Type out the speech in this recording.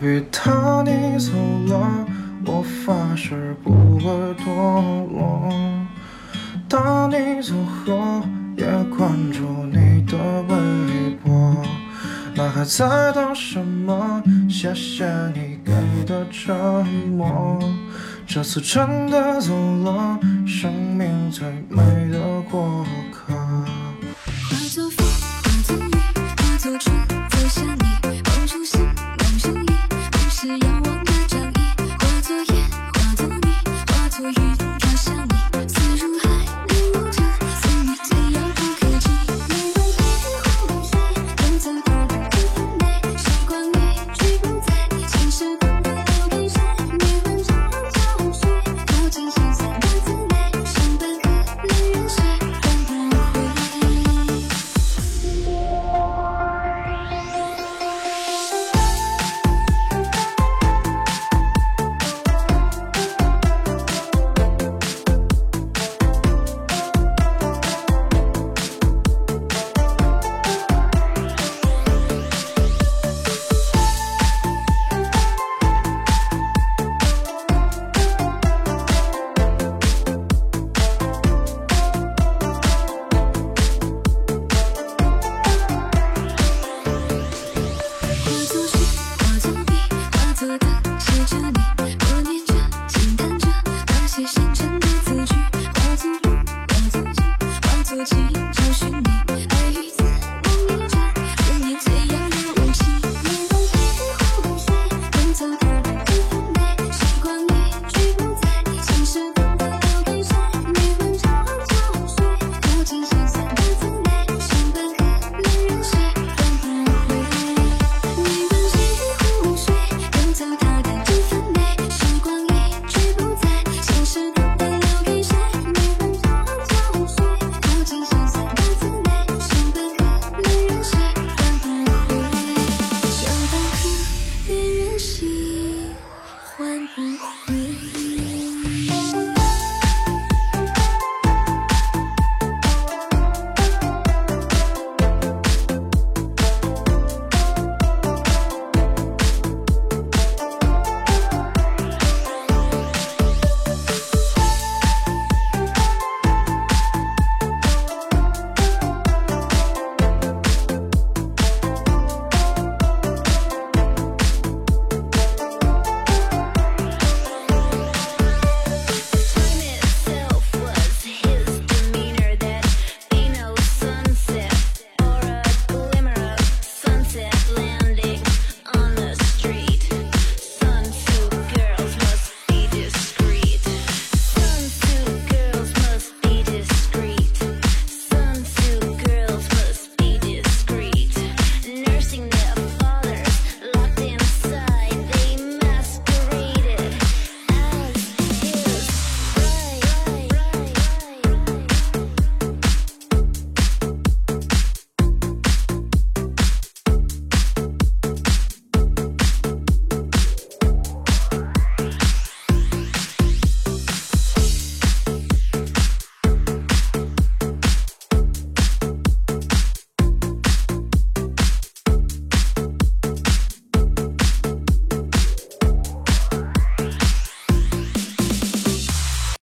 Baby，当你走了，我发誓不会堕落。当你走后，也关注你的微博。那还在等什么？谢谢你给的沉默。这次真的走了，生命最美。sorry.